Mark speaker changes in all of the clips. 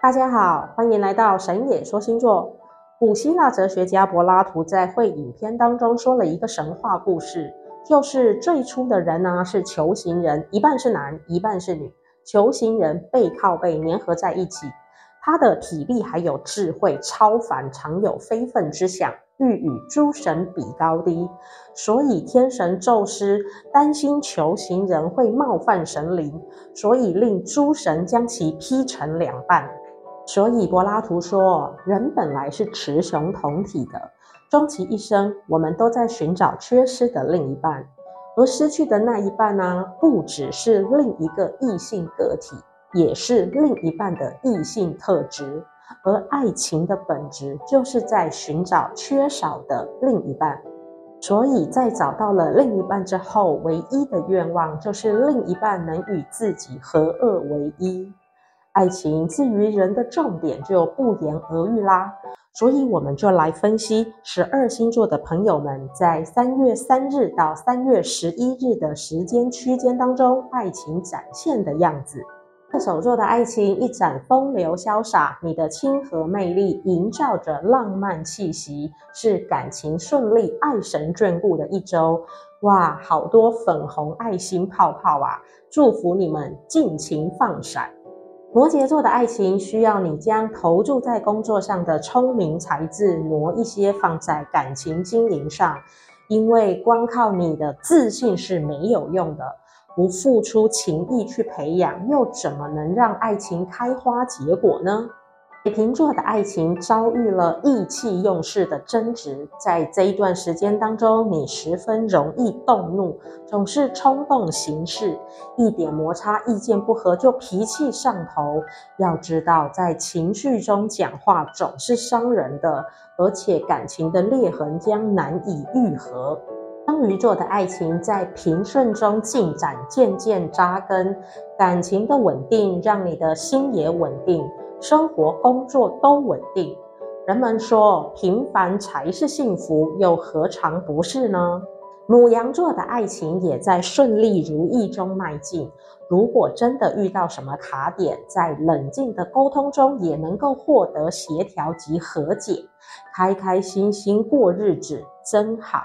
Speaker 1: 大家好，欢迎来到神野说星座。古希腊哲学家柏拉图在会影片当中说了一个神话故事，就是最初的人呢是球形人，一半是男，一半是女。球形人背靠背粘合在一起，他的体力还有智慧超凡，常有非分之想，欲与诸神比高低。所以天神宙斯担心球形人会冒犯神灵，所以令诸神将其劈成两半。所以柏拉图说，人本来是雌雄同体的，终其一生，我们都在寻找缺失的另一半，而失去的那一半呢、不只是另一个异性个体，也是另一半的异性特质。而爱情的本质就是在寻找缺少的另一半。所以在找到了另一半之后，唯一的愿望就是另一半能与自己合二为一。爱情至于人的重点就不言而喻啦，所以我们就来分析十二星座的朋友们在三月三日到三月十一日的时间区间当中，爱情展现的样子。射手座的爱情一展风流潇洒，你的亲和魅力营造着浪漫气息，是感情顺利、爱神眷顾的一周。哇，好多粉红爱心泡泡啊！祝福你们尽情放闪。摩羯座的爱情需要你将投注在工作上的聪明才智挪一些放在感情经营上，因为光靠你的自信是没有用的，不付出情意去培养，又怎么能让爱情开花结果呢？水瓶座的爱情遭遇了意气用事的争执，在这一段时间当中，你十分容易动怒，总是冲动行事，一点摩擦、意见不合就脾气上头。要知道，在情绪中讲话总是伤人的，而且感情的裂痕将难以愈合。双鱼座的爱情在平顺中进展，渐渐扎根，感情的稳定让你的心也稳定。生活、工作都稳定。人们说平凡才是幸福，又何尝不是呢？母羊座的爱情也在顺利如意中迈进。如果真的遇到什么卡点，在冷静的沟通中也能够获得协调及和解，开开心心过日子真好。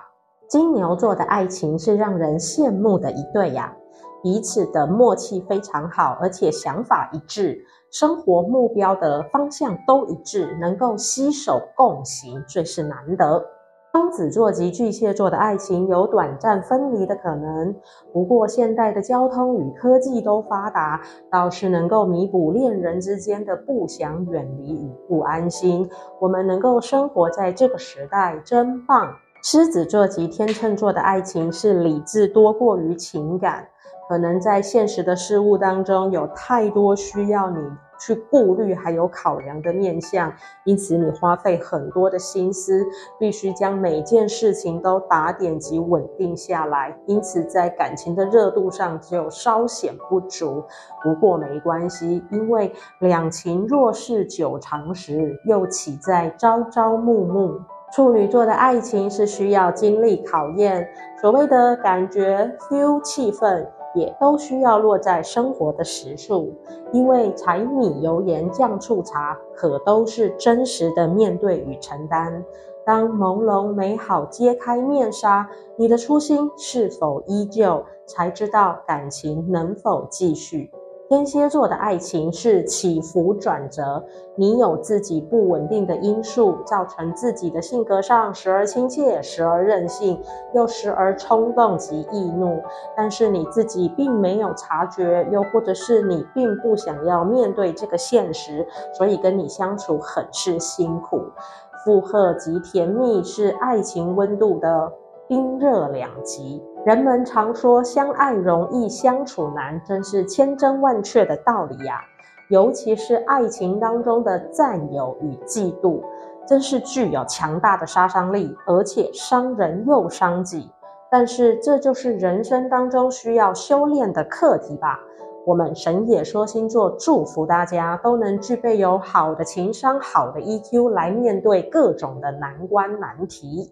Speaker 1: 金牛座的爱情是让人羡慕的一对呀。彼此的默契非常好，而且想法一致，生活目标的方向都一致，能够携手共行，最是难得。双子座及巨蟹座的爱情有短暂分离的可能，不过现代的交通与科技都发达，倒是能够弥补恋人之间的不想远离与不安心。我们能够生活在这个时代，真棒。狮子座及天秤座的爱情是理智多过于情感。可能在现实的事物当中有太多需要你去顾虑还有考量的面向，因此你花费很多的心思，必须将每件事情都打点及稳定下来。因此在感情的热度上就稍显不足。不过没关系，因为两情若是久长时，又岂在朝朝暮暮。处女座的爱情是需要经历考验，所谓的感觉、feel、气氛。也都需要落在生活的实处，因为柴米油盐酱醋茶可都是真实的面对与承担。当朦胧美好揭开面纱，你的初心是否依旧？才知道感情能否继续。天蝎座的爱情是起伏转折，你有自己不稳定的因素，造成自己的性格上时而亲切，时而任性，又时而冲动及易怒。但是你自己并没有察觉，又或者是你并不想要面对这个现实，所以跟你相处很是辛苦。负荷及甜蜜是爱情温度的冰热两极。人们常说相爱容易相处难，真是千真万确的道理呀。尤其是爱情当中的占有与嫉妒，真是具有强大的杀伤力，而且伤人又伤己。但是这就是人生当中需要修炼的课题吧。我们神野说星座祝福大家都能具备有好的情商、好的 EQ 来面对各种的难关难题。